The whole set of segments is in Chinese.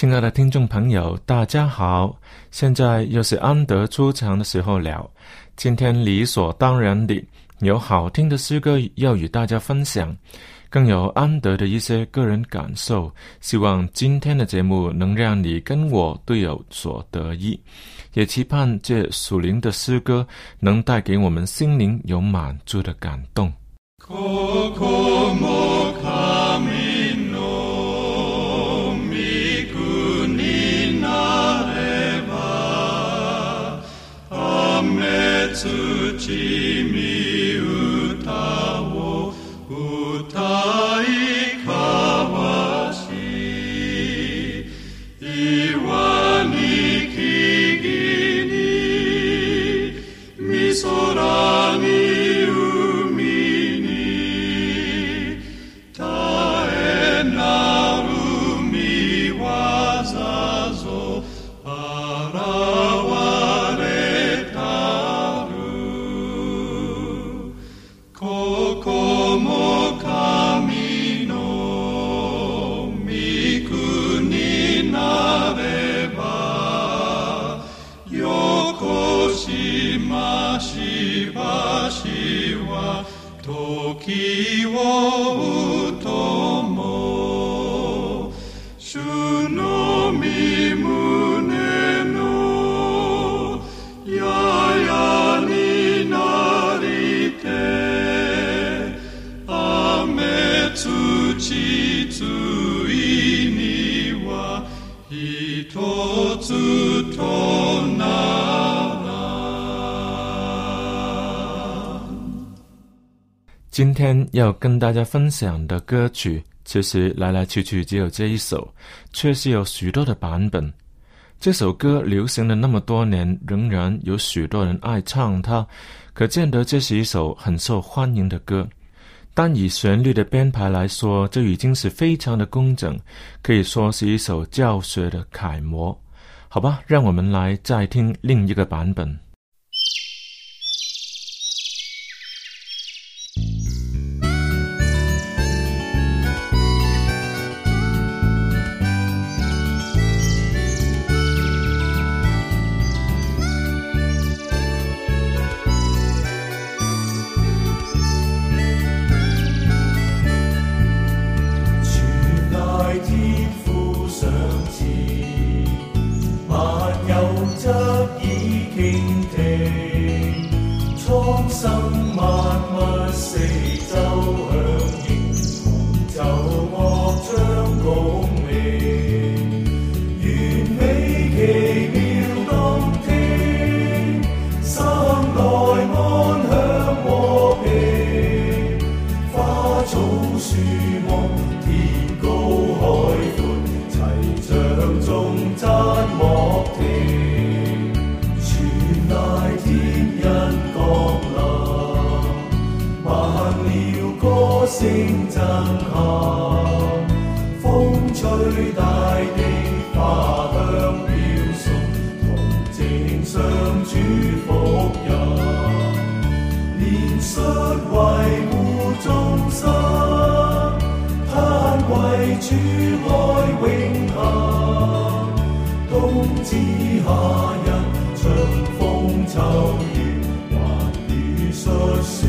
亲爱的听众朋友，大家好！现在又是安德出场的时候了。今天理所当然的有好听的诗歌要与大家分享，更有安德的一些个人感受。希望今天的节目能让你跟我都有所得益，也期盼这属灵的诗歌能带给我们心灵有满足的感动。Jesu 今天要跟大家分享的歌曲，其实来来去去只有这一首，却是有许多的版本。这首歌流行了那么多年，仍然有许多人爱唱它，可见得这是一首很受欢迎的歌。但以旋律的编排来说，这已经是非常的工整，可以说是一首教学的楷模。好吧，让我们来再听另一个版本。主愛永恒，冬至夏日，春风秋雨，还如述说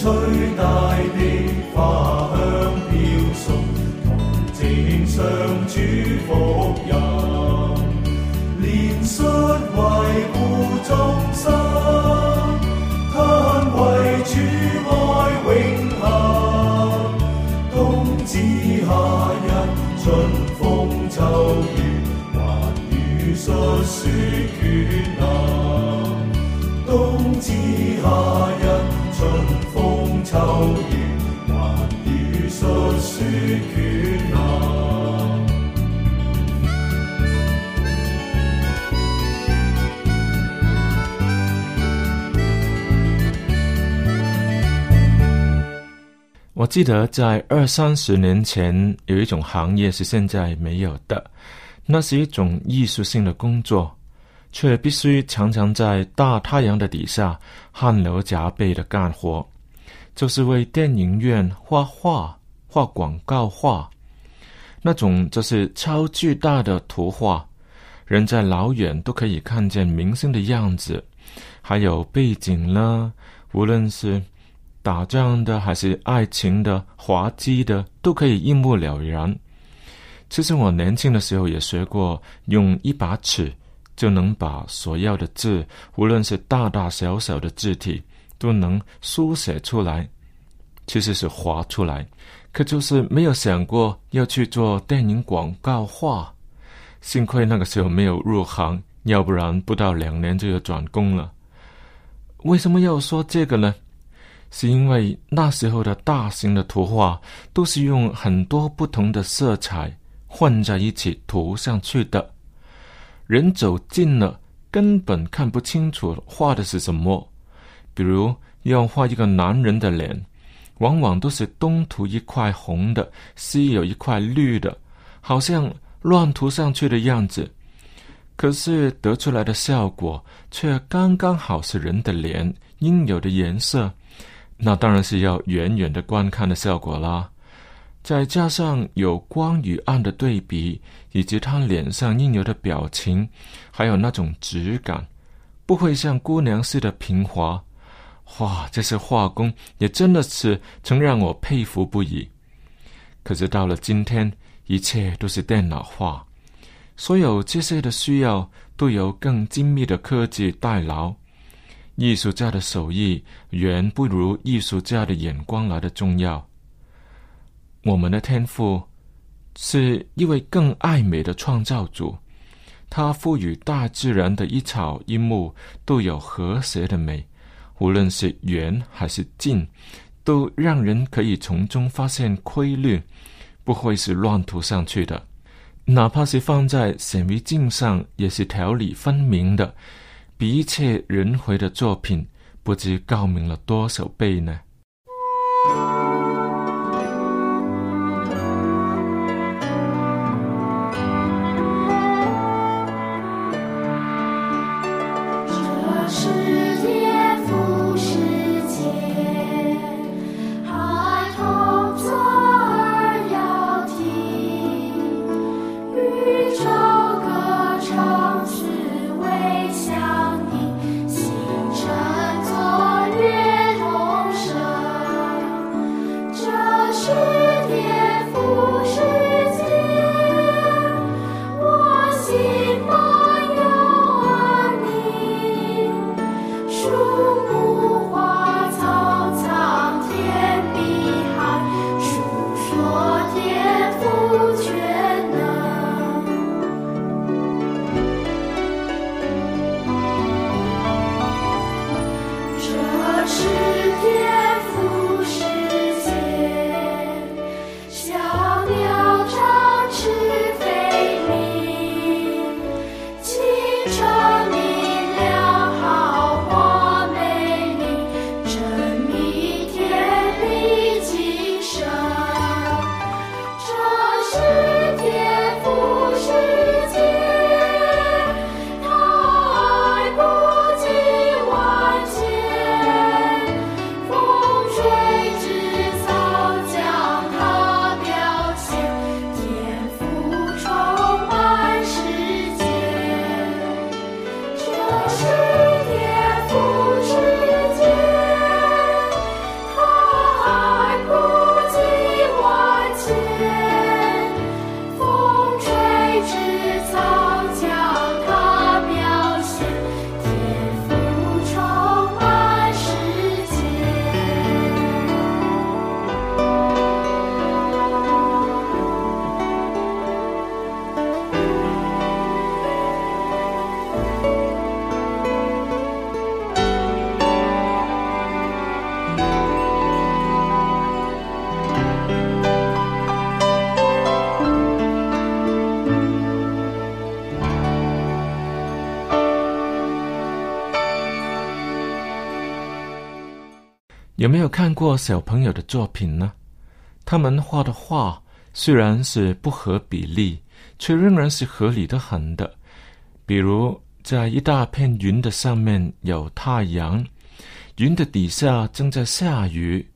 吹大地花香飘送，同沾上主福荫，怜恤维护众生，贪为主爱永恒，冬至夏日，春风秋雨，还与树舒卷。我记得在二三十年前，有一种行业是现在没有的，那是一种艺术性的工作，却必须常常在大太阳的底下汗流浃背的干活，就是为电影院画画、画广告画。那种就是超巨大的图画，人在老远都可以看见明星的样子，还有背景呢，无论是打仗的还是爱情的、滑稽的，都可以一目了然。其实我年轻的时候也学过，用一把尺就能把所要的字，无论是大大小小的字体，都能书写出来。其实是划出来，可就是没有想过要去做电影广告画。幸亏那个时候没有入行，要不然不到两年就要转工了。为什么要说这个呢？是因为那时候的大型的图画都是用很多不同的色彩混在一起涂上去的，人走近了根本看不清楚画的是什么。比如要画一个男人的脸，往往都是东涂一块红的，西有一块绿的，好像乱涂上去的样子。可是得出来的效果却刚刚好是人的脸应有的颜色。那当然是要远远的观看的效果啦，再加上有光与暗的对比，以及他脸上应有的表情，还有那种质感，不会像姑娘似的平滑。哇，这些画工也真的是曾让我佩服不已。可是到了今天，一切都是电脑化，所有这些的需要都由更精密的科技代劳。艺术家的手艺远不如艺术家的眼光来的重要。我们的天赋是一位更爱美的创造主，他赋予大自然的一草一木都有和谐的美，无论是远还是近，都让人可以从中发现规律，不会是乱涂上去的。哪怕是放在显微镜上，也是条理分明的。比一切人回的作品，不知高明了多少倍呢？有没有看过小朋友的作品呢？他们画的画虽然是不合比例，却仍然是合理的很的。比如，在一大片云的上面有太阳，云的底下正在下雨，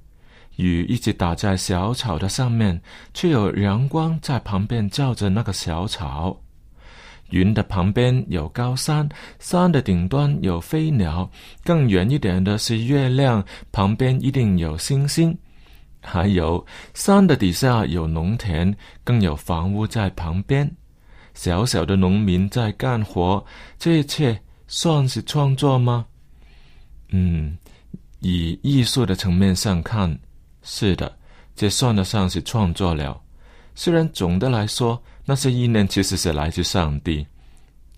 雨一直打在小草的上面，却有阳光在旁边照着那个小草。云的旁边有高山，山的顶端有飞鸟，更远一点的是月亮，旁边一定有星星。还有山的底下有农田，更有房屋在旁边。小小的农民在干活，这一切算是创作吗？嗯，以艺术的层面上看，是的，这算得上是创作了。虽然总的来说，那些意念其实是来自上帝。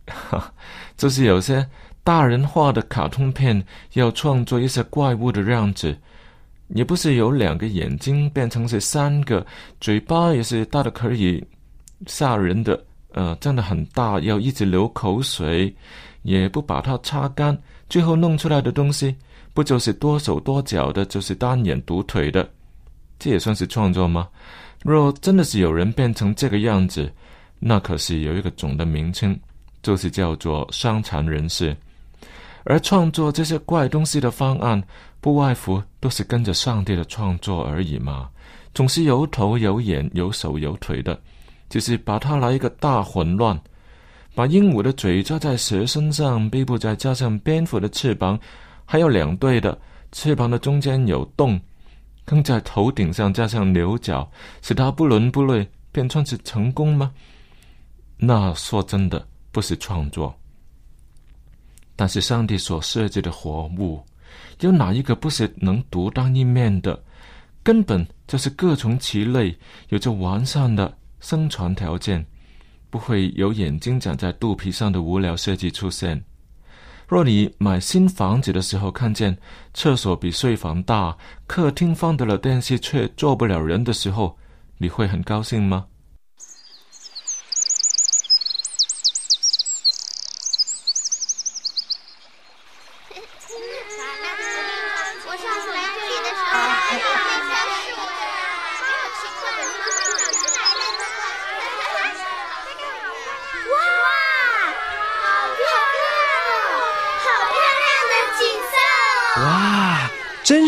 哈，就是有些大人画的卡通片，要创作一些怪物的样子，也不是有两个眼睛变成是三个，嘴巴也是大的可以吓人的，呃，真的很大，要一直流口水，也不把它擦干，最后弄出来的东西，不就是多手多脚的，就是单眼独腿的，这也算是创作吗？若真的是有人变成这个样子，那可是有一个总的名称。就是叫做伤残人士，而创作这些怪东西的方案，不外乎都是跟着上帝的创作而已嘛。总是有头有眼有手有腿的，就是把它来一个大混乱，把鹦鹉的嘴抓在蛇身上，背部再加上蝙蝠的翅膀，还有两对的翅膀的中间有洞，更在头顶上加上牛角，使它不伦不类，便算是成功吗？那说真的。不是创作，但是上帝所设计的活物，有哪一个不是能独当一面的？根本就是各从其类，有着完善的生存条件，不会有眼睛长在肚皮上的无聊设计出现。若你买新房子的时候看见厕所比睡房大，客厅放得了电视却坐不了人的时候，你会很高兴吗？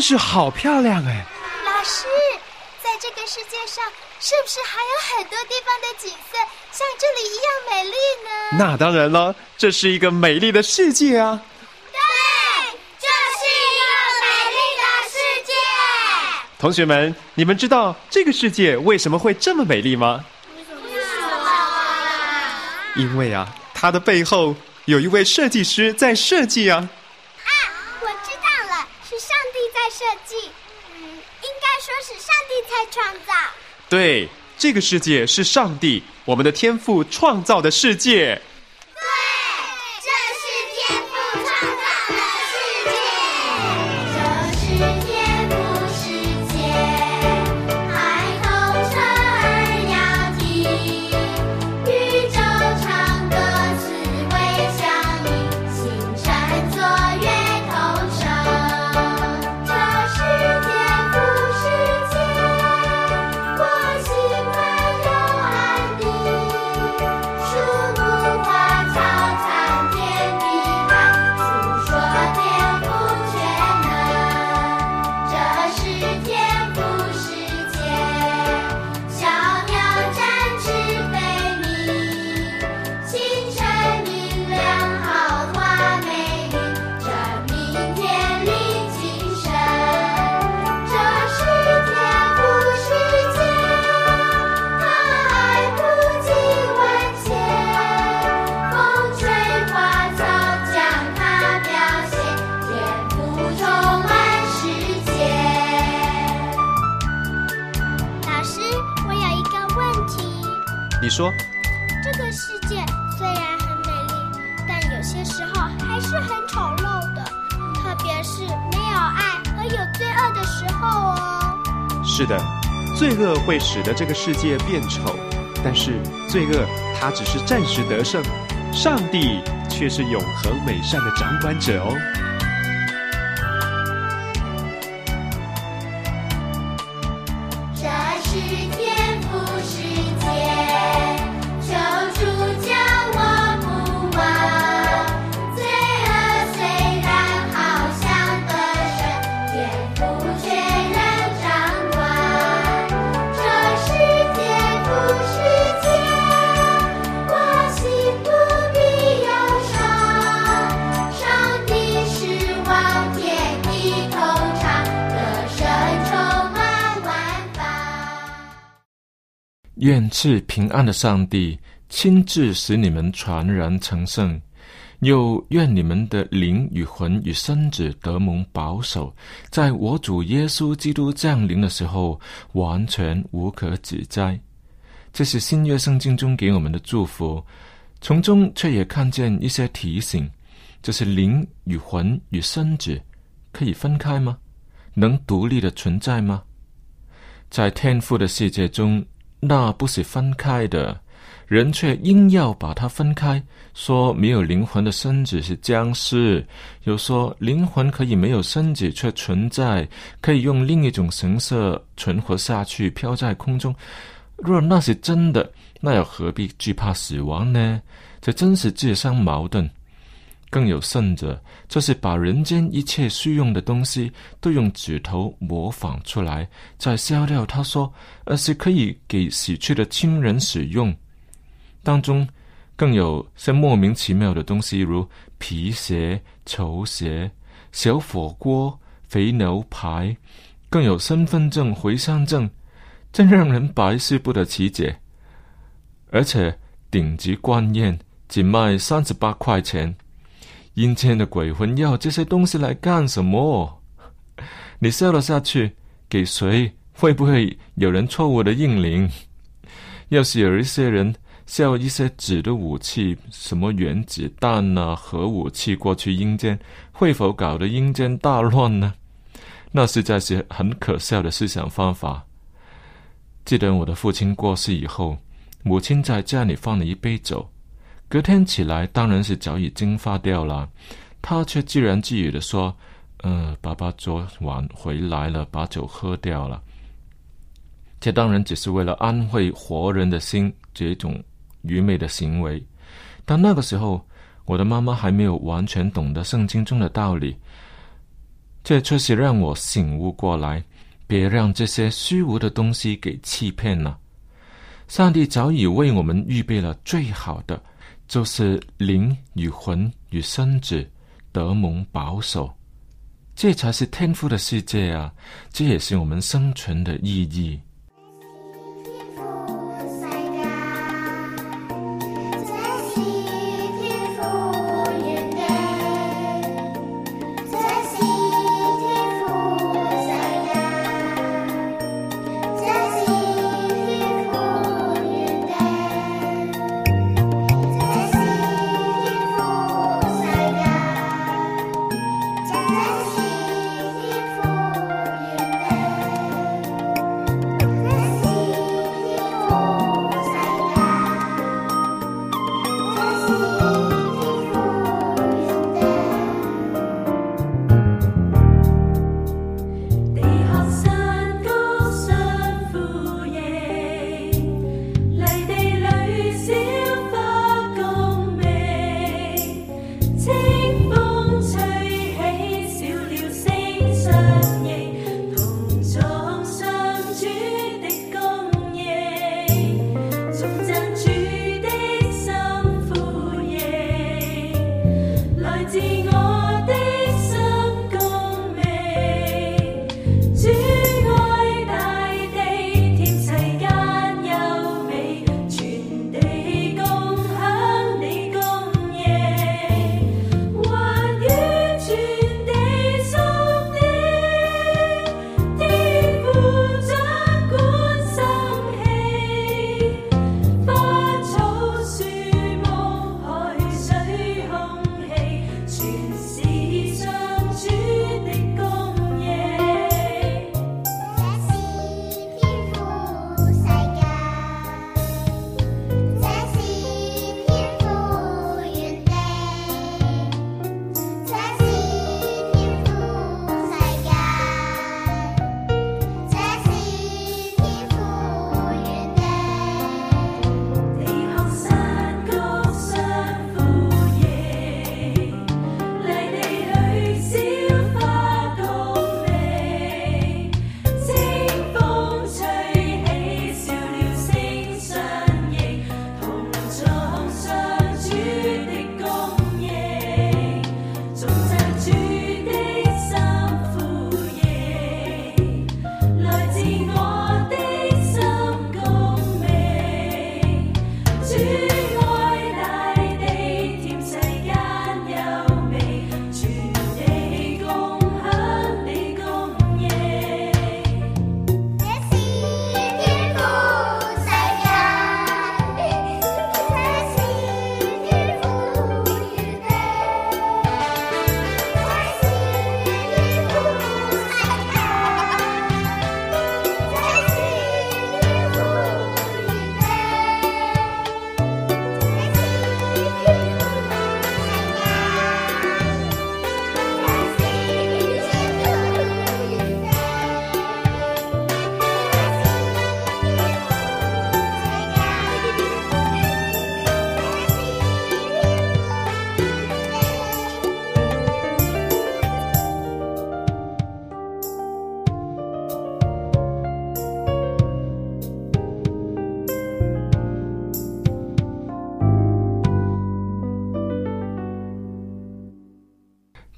是好漂亮哎！老师，在这个世界上，是不是还有很多地方的景色像这里一样美丽呢？那当然了，这是一个美丽的世界啊！对，这是一个美丽的世界。同学们，你们知道这个世界为什么会这么美丽吗？为什么？因为啊，它的背后有一位设计师在设计啊。设计，嗯，应该说是上帝才创造。对，这个世界是上帝，我们的天赋创造的世界。罪恶会使得这个世界变丑，但是罪恶它只是暂时得胜，上帝却是永恒美善的掌管者哦。愿赐平安的上帝亲自使你们传然成圣，又愿你们的灵与魂与身子得蒙保守，在我主耶稣基督降临的时候，完全无可指摘。这是新约圣经中给我们的祝福，从中却也看见一些提醒：就是灵与魂与身子可以分开吗？能独立的存在吗？在天赋的世界中，那不是分开的，人却硬要把它分开，说没有灵魂的身子是僵尸，又说灵魂可以没有身子却存在，可以用另一种形式存活下去，飘在空中。若那是真的，那又何必惧怕死亡呢？这真是自相矛盾。更有甚者，就是把人间一切需用的东西都用指头模仿出来，再削掉。他说，而是可以给死去的亲人使用。当中更有些莫名其妙的东西，如皮鞋、球鞋、小火锅、肥牛排，更有身份证、回乡证，真让人百思不得其解。而且顶级官宴仅卖三十八块钱。阴间的鬼魂要这些东西来干什么？你笑了下去，给谁？会不会有人错误的应灵？要是有一些人笑一些纸的武器，什么原子弹啊、核武器过去阴间，会否搞得阴间大乱呢？那实在是很可笑的思想方法。记得我的父亲过世以后，母亲在家里放了一杯酒。隔天起来，当然是早已蒸发掉了。他却自言自语的说：“嗯，爸爸昨晚回来了，把酒喝掉了。”这当然只是为了安慰活人的心，这种愚昧的行为。但那个时候，我的妈妈还没有完全懂得圣经中的道理。这却是让我醒悟过来，别让这些虚无的东西给欺骗了。上帝早已为我们预备了最好的。就是灵与魂与身子得蒙保守，这才是天赋的世界啊！这也是我们生存的意义。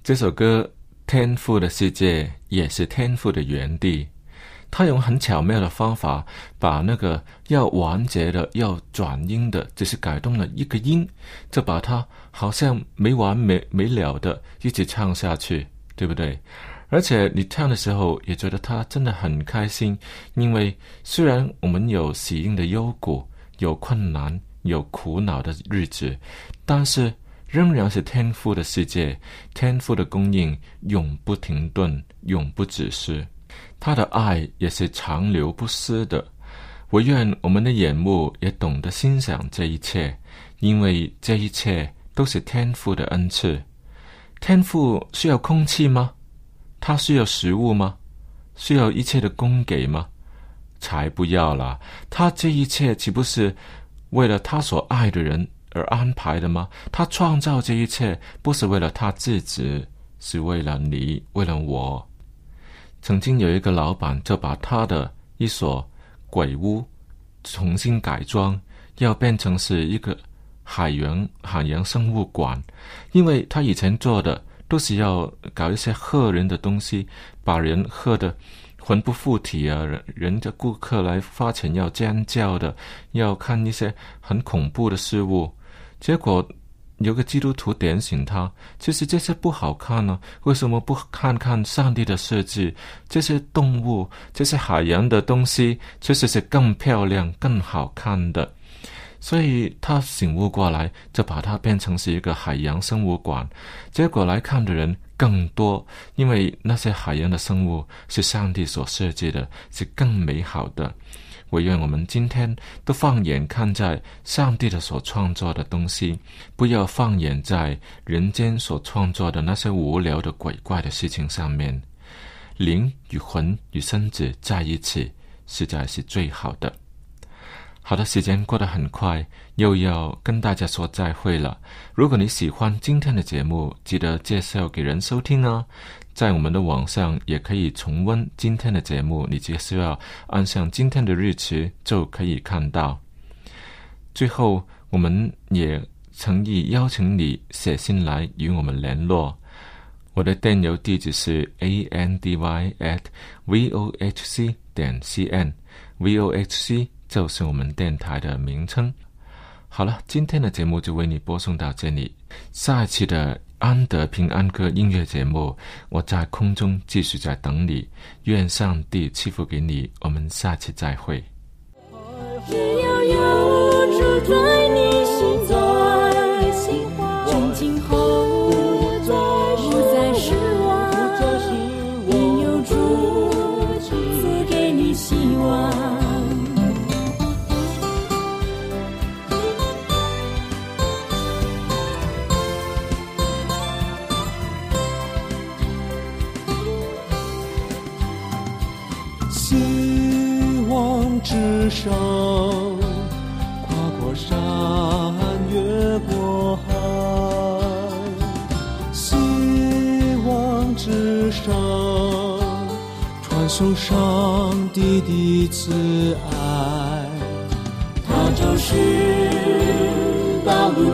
这首歌《天赋的世界》也是天赋的原地。他用很巧妙的方法，把那个要完结的、要转音的，只是改动了一个音，就把它好像没完没没了的一直唱下去，对不对？而且你唱的时候也觉得他真的很开心，因为虽然我们有喜音的幽谷，有困难、有苦恼的日子，但是仍然是天赋的世界，天赋的供应永不停顿，永不止息。他的爱也是长流不息的。我愿我们的眼目也懂得欣赏这一切，因为这一切都是天赋的恩赐。天赋需要空气吗？他需要食物吗？需要一切的供给吗？才不要啦！他这一切岂不是为了他所爱的人而安排的吗？他创造这一切不是为了他自己，是为了你，为了我。曾经有一个老板就把他的一所鬼屋重新改装，要变成是一个海洋海洋生物馆，因为他以前做的都是要搞一些吓人的东西，把人吓得魂不附体啊！人人家顾客来花钱要尖叫的，要看一些很恐怖的事物，结果。有个基督徒点醒他，其实这些不好看呢。为什么不看看上帝的设计？这些动物，这些海洋的东西，其实是更漂亮、更好看的。所以他醒悟过来，就把它变成是一个海洋生物馆。结果来看的人更多，因为那些海洋的生物是上帝所设计的，是更美好的。我愿我们今天都放眼看在上帝的所创作的东西，不要放眼在人间所创作的那些无聊的鬼怪的事情上面。灵与魂与身子在一起，实在是最好的。好的，时间过得很快，又要跟大家说再会了。如果你喜欢今天的节目，记得介绍给人收听哦。在我们的网上也可以重温今天的节目，你只需要按上今天的日期就可以看到。最后，我们也诚意邀请你写信来与我们联络。我的电邮地址是 a n d y at v o h c 点 c n，v o h c 就是我们电台的名称。好了，今天的节目就为你播送到这里，下一期的。安德平安歌音乐节目，我在空中继续在等你。愿上帝赐福给你，我们下期再会。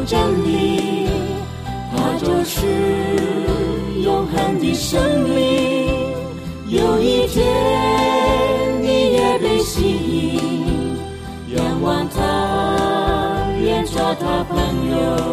真理，它就是永恒的生命。有一天，你也被吸引。仰望他，愿做他朋友。